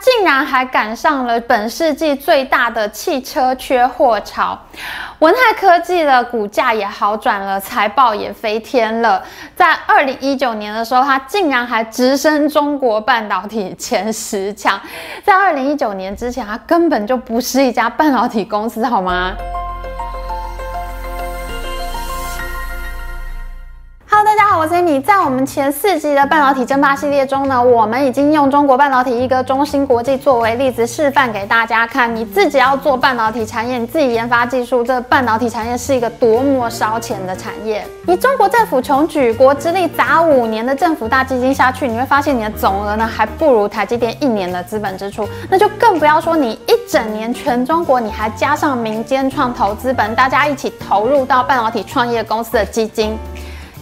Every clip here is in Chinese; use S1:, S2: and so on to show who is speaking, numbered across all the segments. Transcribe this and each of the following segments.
S1: 竟然还赶上了本世纪最大的汽车缺货潮。文泰科技的股价也好转了，财报也飞天了。在二零一九年的时候，它竟然还直升中国半导体前十强。在二零一九年之前，它根本就不是一家半导体公司，好吗大家好，我是 Amy。在我们前四集的半导体争霸系列中呢，我们已经用中国半导体一哥中芯国际作为例子示范给大家看。你自己要做半导体产业，你自己研发技术，这半导体产业是一个多么烧钱的产业。你中国政府穷举国之力砸五年的政府大基金下去，你会发现你的总额呢还不如台积电一年的资本支出。那就更不要说你一整年全中国你还加上民间创投资本，大家一起投入到半导体创业公司的基金。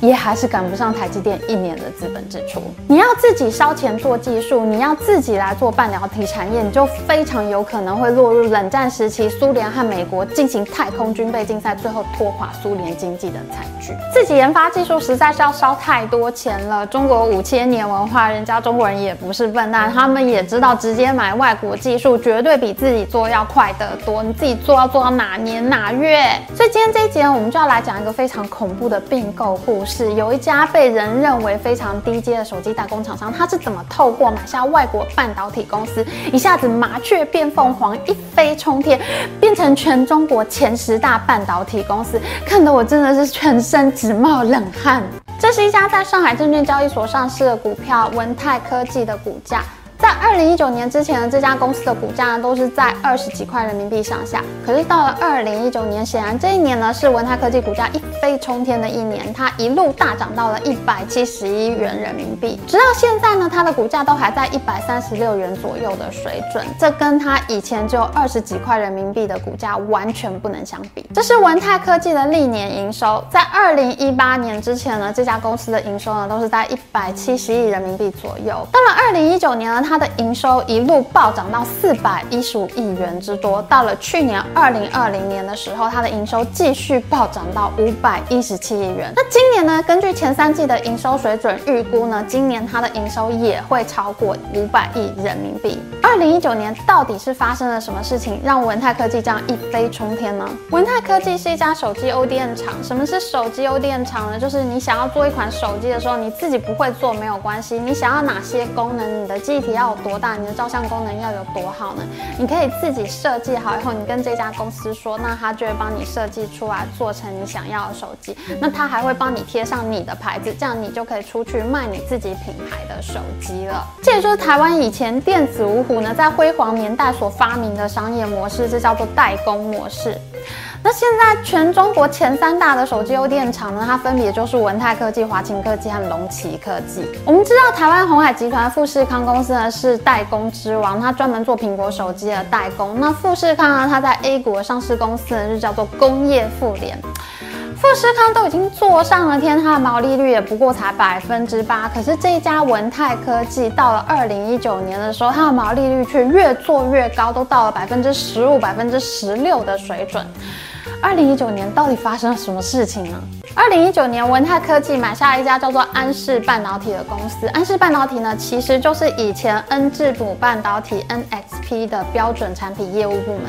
S1: 也还是赶不上台积电一年的资本支出。你要自己烧钱做技术，你要自己来做半导体产业，你就非常有可能会落入冷战时期苏联和美国进行太空军备竞赛，最后拖垮苏联经济的惨剧。自己研发技术实在是要烧太多钱了。中国五千年文化，人家中国人也不是笨蛋，他们也知道直接买外国技术绝对比自己做要快得多。你自己做要做到哪年哪月？所以今天这一节呢，我们就要来讲一个非常恐怖的并购故是有一家被人认为非常低阶的手机代工厂商，他是怎么透过买下外国半导体公司，一下子麻雀变凤凰，一飞冲天，变成全中国前十大半导体公司，看得我真的是全身直冒冷汗。这是一家在上海证券交易所上市的股票，文泰科技的股价。在二零一九年之前，这家公司的股价都是在二十几块人民币上下。可是到了二零一九年，显然这一年呢是文泰科技股价一飞冲天的一年，它一路大涨到了一百七十一元人民币。直到现在呢，它的股价都还在一百三十六元左右的水准，这跟它以前只有二十几块人民币的股价完全不能相比。这是文泰科技的历年营收，在二零一八年之前呢，这家公司的营收呢都是在一百七十亿人民币左右。到了二零一九年呢，它的营收一路暴涨到四百一十五亿元之多。到了去年二零二零年的时候，它的营收继续暴涨到五百一十七亿元。那今年呢？根据前三季的营收水准预估呢，今年它的营收也会超过五百亿人民币。二零一九年到底是发生了什么事情，让文泰科技这样一飞冲天呢？文泰科技是一家手机 ODM 厂。什么是手机 ODM 厂呢？就是你想要做一款手机的时候，你自己不会做没有关系，你想要哪些功能，你的记忆体要有多大，你的照相功能要有多好呢？你可以自己设计好以后，你跟这家公司说，那他就会帮你设计出来，做成你想要的手机。那他还会帮你贴上你的牌子，这样你就可以出去卖你自己品牌的手机了。这也就是台湾以前电子五虎呢，在辉煌年代所发明的商业模式，这叫做代工模式。那现在全中国前三大的手机优电厂呢，它分别就是文泰科技、华擎科技和龙旗科技。我们知道台湾红海集团富士康公司呢是代工之王，它专门做苹果手机的代工。那富士康呢，它在 A 股的上市公司呢就叫做工业富联。富士康都已经做上了天，它的毛利率也不过才百分之八。可是这一家文泰科技到了二零一九年的时候，它的毛利率却越做越高，都到了百分之十五、百分之十六的水准。二零一九年到底发生了什么事情呢？二零一九年，文泰科技买下了一家叫做安氏半导体的公司。安氏半导体呢，其实就是以前恩智浦半导体 NXP 的标准产品业务部门。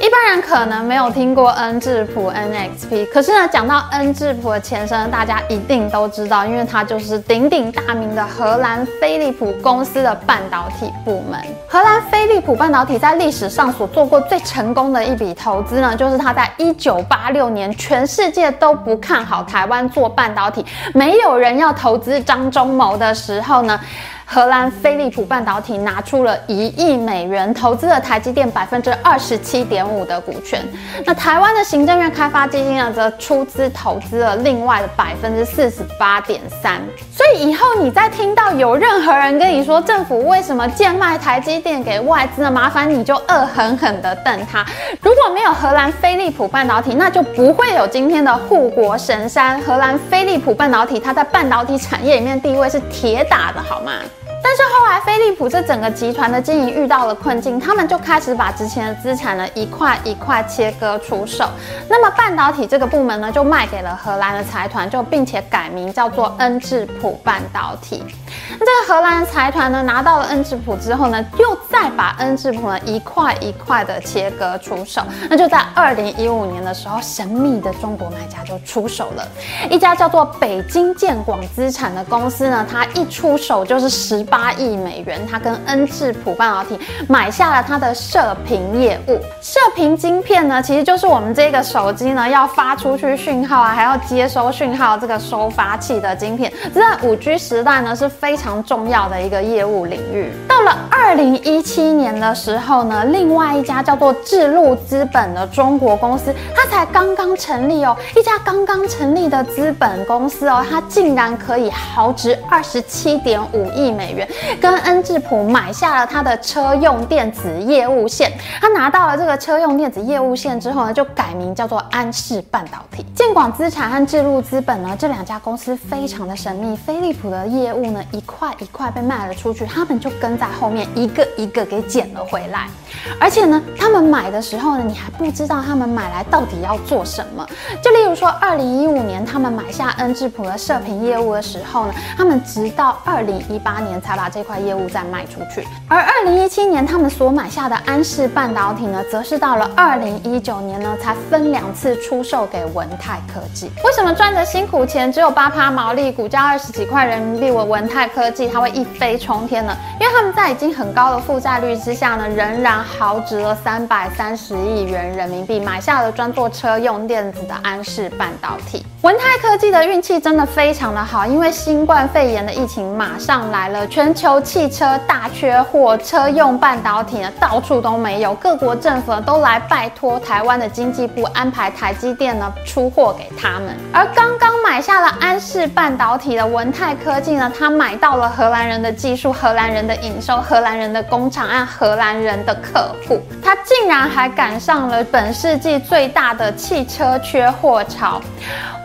S1: 一般人可能没有听过恩智浦 NXP，可是呢，讲到恩智浦的前身，大家一定都知道，因为它就是鼎鼎大名的荷兰飞利浦公司的半导体部门。荷兰飞利浦半导体在历史上所做过最成功的一笔投资呢，就是它在一九八六年，全世界都不看好台湾做半导体，没有人要投资张忠谋的时候呢。荷兰飞利浦半导体拿出了一亿美元投资了台积电百分之二十七点五的股权，那台湾的行政院开发基金呢，则出资投资了另外的百分之四十八点三。所以以后你再听到有任何人跟你说政府为什么贱卖台积电给外资呢？麻烦你就恶狠狠地瞪他。如果没有荷兰飞利浦半导体，那就不会有今天的护国神山荷兰飞利浦半导体。它在半导体产业里面地位是铁打的，好吗？但是后来飞利浦这整个集团的经营遇到了困境，他们就开始把之前的资产呢一块一块切割出售。那么半导体这个部门呢就卖给了荷兰的财团，就并且改名叫做恩智浦半导体。那这个荷兰财团呢拿到了恩智浦之后呢，又再把恩智浦呢一块一块的切割出售。那就在二零一五年的时候，神秘的中国买家就出手了，一家叫做北京建广资产的公司呢，它一出手就是十八亿美元，它跟恩智浦半导体买下了它的射频业务。射频晶片呢，其实就是我们这个手机呢要发出去讯号啊，还要接收讯号这个收发器的晶片，这在五 G 时代呢是非常重要的一个业务领域。到了二零一七年的时候呢，另外一家叫做智路资本的中国公司，它才刚刚成立哦，一家刚刚成立的资本公司哦，它竟然可以豪值二十七点五亿美元，跟恩智浦买下了它的车用电子业务线。他拿到了这个车用电子业务线之后呢，就改名叫做安氏半导体。建广资产和智路资本呢，这两家公司非常的神秘。飞利浦的业务呢，一块一块被卖了出去，他们就跟在后面一个一个给捡了回来。而且呢，他们买的时候呢，你还不知道他们买来到底要做什么。就例如说，二零一五年他们买下恩智浦的射频业务的时候呢，他们直到二零一八年才才把这块业务再卖出去。而二零一七年他们所买下的安氏半导体呢，则是到了二零一九年呢，才分两次出售给文泰科技。为什么赚着辛苦钱只有八趴毛利，股价二十几块人民币，我文泰科技它会一飞冲天呢？因为他们在已经很高的负债率之下呢，仍然豪值了三百三十亿元人民币，买下了专做车用电子的安氏半导体。文泰科技的运气真的非常的好，因为新冠肺炎的疫情马上来了，全全球汽车大缺货，车用半导体呢到处都没有，各国政府都来拜托台湾的经济部安排台积电呢出货给他们。而刚刚买下了安氏半导体的文泰科技呢，他买到了荷兰人的技术、荷兰人的营收、荷兰人的工厂按荷兰人的客户，他竟然还赶上了本世纪最大的汽车缺货潮。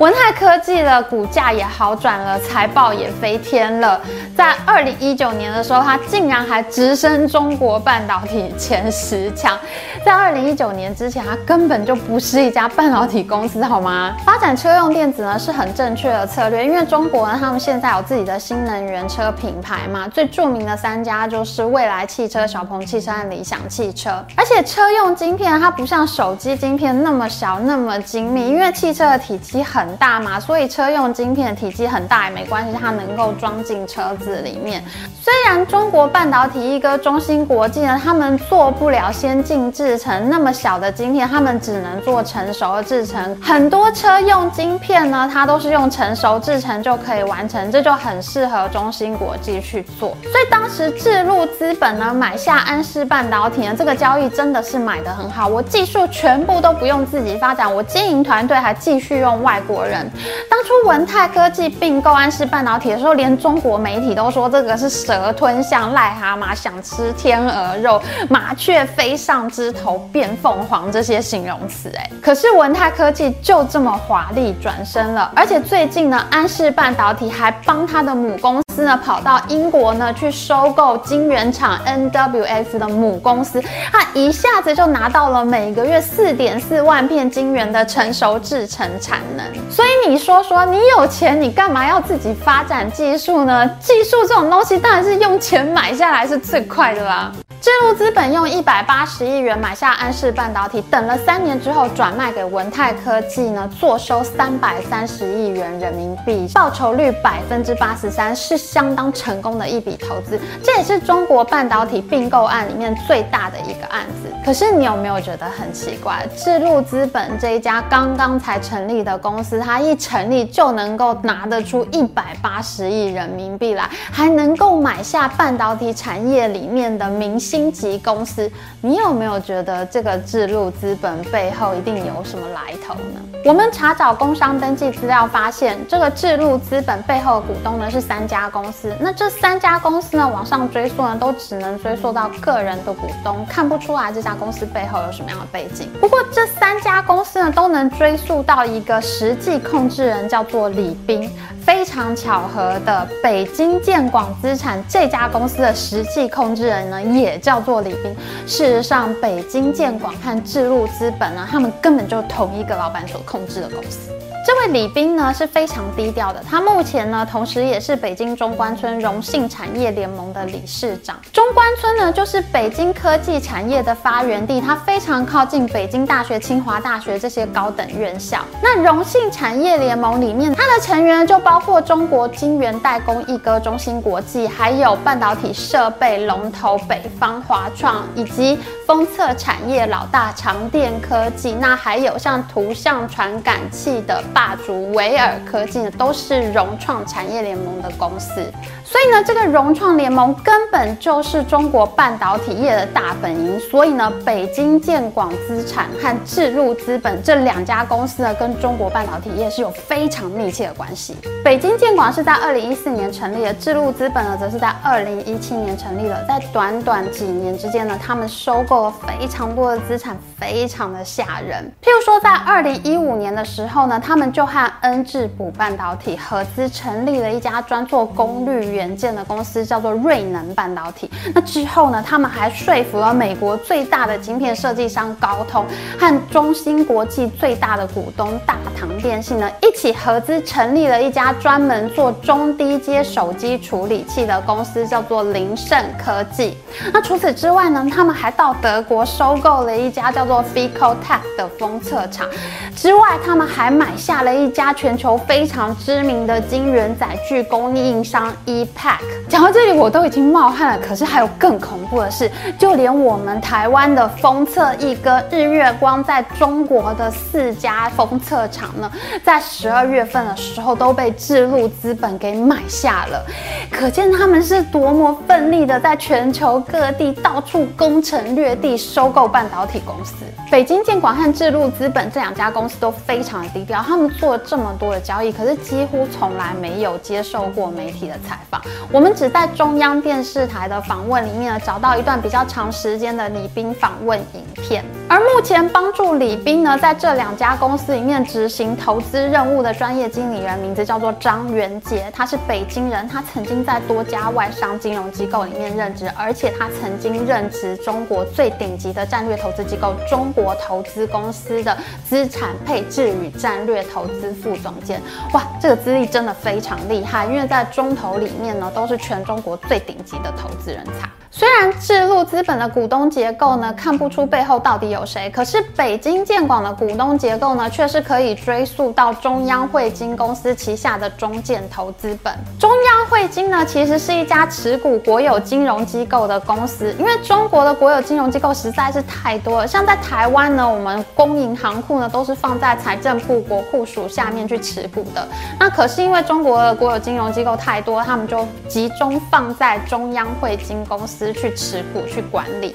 S1: 文泰科技的股价也好转了，财报也飞天了。在二零一九年的时候，它竟然还直升中国半导体前十强。在二零一九年之前，它根本就不是一家半导体公司，好吗？发展车用电子呢是很正确的策略，因为中国呢，他们现在有自己的新能源车品牌嘛，最著名的三家就是蔚来汽车、小鹏汽车和理想汽车。而且车用晶片它不像手机晶片那么小、那么精密，因为汽车的体积很。大嘛，所以车用晶片体积很大也没关系，它能够装进车子里面。虽然中国半导体一哥中芯国际呢，他们做不了先进制程那么小的晶片，他们只能做成熟的制程。很多车用晶片呢，它都是用成熟制程就可以完成，这就很适合中芯国际去做。所以当时智路资本呢买下安氏半导体呢，这个交易真的是买的很好。我技术全部都不用自己发展，我经营团队还继续用外国。人当初文泰科技并购安氏半导体的时候，连中国媒体都说这个是蛇吞象、癞蛤蟆想吃天鹅肉、麻雀飞上枝头变凤凰这些形容词。哎，可是文泰科技就这么华丽转身了，而且最近呢，安氏半导体还帮他的母公司呢跑到英国呢去收购晶圆厂 NWS 的母公司，他一下子就拿到了每个月四点四万片晶圆的成熟制程产能。所以你说说，你有钱，你干嘛要自己发展技术呢？技术这种东，当然是用钱买下来是最快的啦。智路资本用一百八十亿元买下安氏半导体，等了三年之后转卖给文泰科技呢，坐收三百三十亿元人民币，报酬率百分之八十三，是相当成功的一笔投资。这也是中国半导体并购案里面最大的一个案子。可是你有没有觉得很奇怪？智路资本这一家刚刚才成立的公司，它一成立就能够拿得出一百八十亿人民币来，还能够买下半导体产业里面的明星。星级公司，你有没有觉得这个智路资本背后一定有什么来头呢？我们查找工商登记资料发现，这个智路资本背后的股东呢是三家公司。那这三家公司呢，往上追溯呢，都只能追溯到个人的股东，看不出来这家公司背后有什么样的背景。不过这三家公司呢，都能追溯到一个实际控制人，叫做李斌。非常巧合的，北京建广资产这家公司的实际控制人呢，也叫做李斌。事实上，北京建广和智路资本呢，他们根本就同一个老板所控制的公司。这位李斌呢是非常低调的，他目前呢同时也是北京中关村荣信产业联盟的理事长。中关村呢就是北京科技产业的发源地，它非常靠近北京大学、清华大学这些高等院校。那荣信产业联盟里面，它的成员就包括中国晶圆代工一哥中芯国际，还有半导体设备龙头北方华创，以及封测产业老大长电科技。那还有像图像传感器的。霸主维尔科技呢，都是融创产业联盟的公司，所以呢，这个融创联盟根本就是中国半导体业的大本营。所以呢，北京建广资产和智路资本这两家公司呢，跟中国半导体业是有非常密切的关系。北京建广是在二零一四年成立的，智路资本呢，则是在二零一七年成立的。在短短几年之间呢，他们收购了非常多的资产，非常的吓人。譬如说，在二零一五年的时候呢，他们就和恩智浦半导体合资成立了一家专做功率元件的公司，叫做瑞能半导体。那之后呢，他们还说服了美国最大的晶片设计商高通和中芯国际最大的股东大唐电信呢，一起合资成立了一家专门做中低阶手机处理器的公司，叫做林盛科技。那除此之外呢，他们还到德国收购了一家叫做 Ficotech 的封测厂。之外，他们还买下。了一家全球非常知名的晶圆载具供应商 ePac。讲到这里，我都已经冒汗了。可是还有更恐怖的是，就连我们台湾的封测一哥日月光，在中国的四家封测厂呢，在十二月份的时候都被智路资本给买下了。可见他们是多么奋力的，在全球各地到处攻城略地，收购半导体公司。北京建广和智路资本这两家公司都非常的低调，他们。做了这么多的交易，可是几乎从来没有接受过媒体的采访。我们只在中央电视台的访问里面呢，找到一段比较长时间的李斌访问影片。而目前帮助李斌呢，在这两家公司里面执行投资任务的专业经理人，名字叫做张元杰，他是北京人，他曾经在多家外商金融机构里面任职，而且他曾经任职中国最最顶级的战略投资机构中国投资公司的资产配置与战略。投资副总监，哇，这个资历真的非常厉害，因为在中投里面呢，都是全中国最顶级的投资人才。虽然智路资本的股东结构呢看不出背后到底有谁，可是北京建广的股东结构呢却是可以追溯到中央汇金公司旗下的中建投资本。中汇金呢其实是一家持股国有金融机构的公司，因为中国的国有金融机构实在是太多了。像在台湾呢，我们公营行库呢都是放在财政部国库署下面去持股的。那可是因为中国的国有金融机构太多，他们就集中放在中央汇金公司。去持股去管理。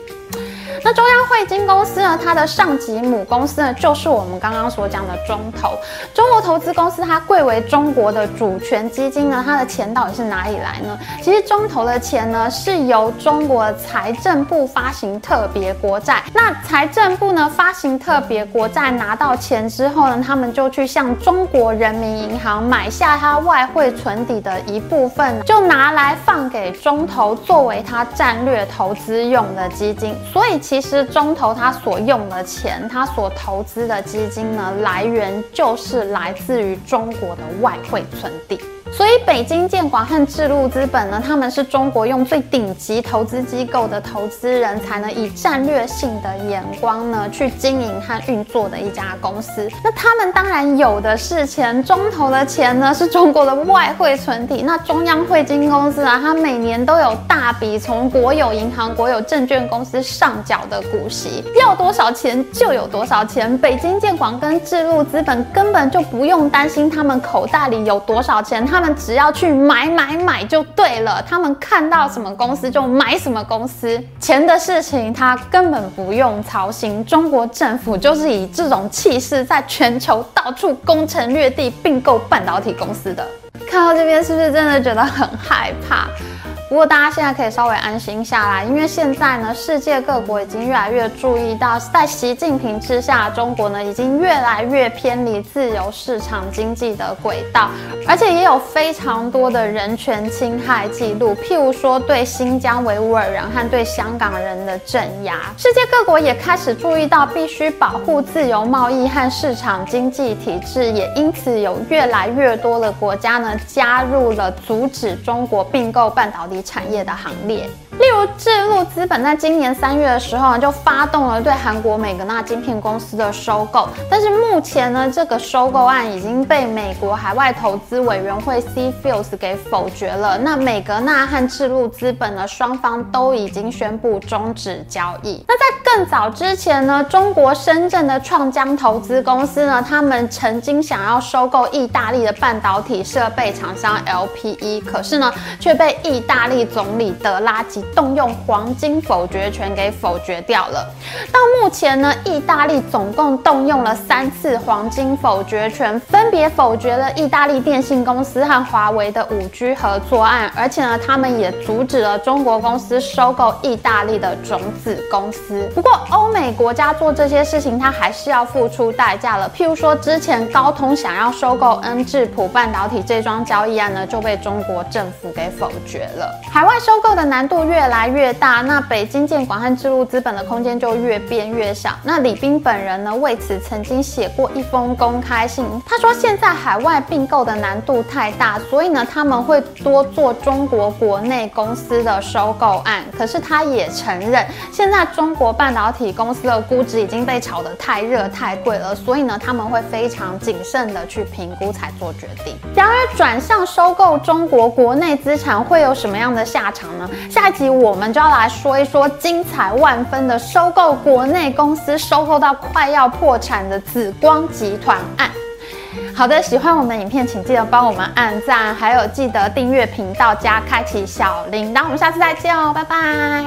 S1: 那中央汇金公司呢？它的上级母公司呢，就是我们刚刚所讲的中投。中国投资公司它贵为中国的主权基金呢，它的钱到底是哪里来呢？其实中投的钱呢，是由中国财政部发行特别国债。那财政部呢发行特别国债拿到钱之后呢，他们就去向中国人民银行买下它外汇存底的一部分，就拿来放给中投作为它战略投资用的基金。所以。其实中投他所用的钱，他所投资的基金呢，来源就是来自于中国的外汇存底。所以，北京建广和智路资本呢，他们是中国用最顶级投资机构的投资人才呢，以战略性的眼光呢，去经营和运作的一家公司。那他们当然有的是钱，中投的钱呢，是中国的外汇存底。那中央汇金公司啊，它每年都有大笔从国有银行、国有证券公司上缴的股息，要多少钱就有多少钱。北京建广跟智路资本根本就不用担心他们口袋里有多少钱，他。他们只要去买买买就对了，他们看到什么公司就买什么公司，钱的事情他根本不用操心。中国政府就是以这种气势，在全球到处攻城略地并购半导体公司的。看到这边是不是真的觉得很害怕？不过大家现在可以稍微安心下来，因为现在呢，世界各国已经越来越注意到，在习近平之下，中国呢已经越来越偏离自由市场经济的轨道，而且也有非常多的人权侵害记录，譬如说对新疆维吾尔人和对香港人的镇压。世界各国也开始注意到，必须保护自由贸易和市场经济体制，也因此有越来越多的国家呢加入了阻止中国并购半导体产业的行列。例如，智路资本在今年三月的时候呢，就发动了对韩国美格纳晶片公司的收购。但是目前呢，这个收购案已经被美国海外投资委员会 C Fields 给否决了。那美格纳和智路资本呢，双方都已经宣布终止交易。那在更早之前呢，中国深圳的创江投资公司呢，他们曾经想要收购意大利的半导体设备厂商 LPE，可是呢，却被意大利总理德拉吉。动用黄金否决权给否决掉了。到目前呢，意大利总共动用了三次黄金否决权，分别否决了意大利电信公司和华为的五 G 合作案，而且呢，他们也阻止了中国公司收购意大利的种子公司。不过，欧美国家做这些事情，它还是要付出代价了。譬如说，之前高通想要收购恩智浦半导体这桩交易案呢，就被中国政府给否决了。海外收购的难度越。越来越大，那北京建广和智路资本的空间就越变越小。那李斌本人呢，为此曾经写过一封公开信，他说现在海外并购的难度太大，所以呢他们会多做中国国内公司的收购案。可是他也承认，现在中国半导体公司的估值已经被炒得太热太贵了，所以呢他们会非常谨慎的去评估才做决定。然而转向收购中国国内资产会有什么样的下场呢？下一集。我们就要来说一说精彩万分的收购国内公司，收购到快要破产的紫光集团案。好的，喜欢我们的影片，请记得帮我们按赞，还有记得订阅频道加开启小铃铛。我们下次再见哦，拜拜。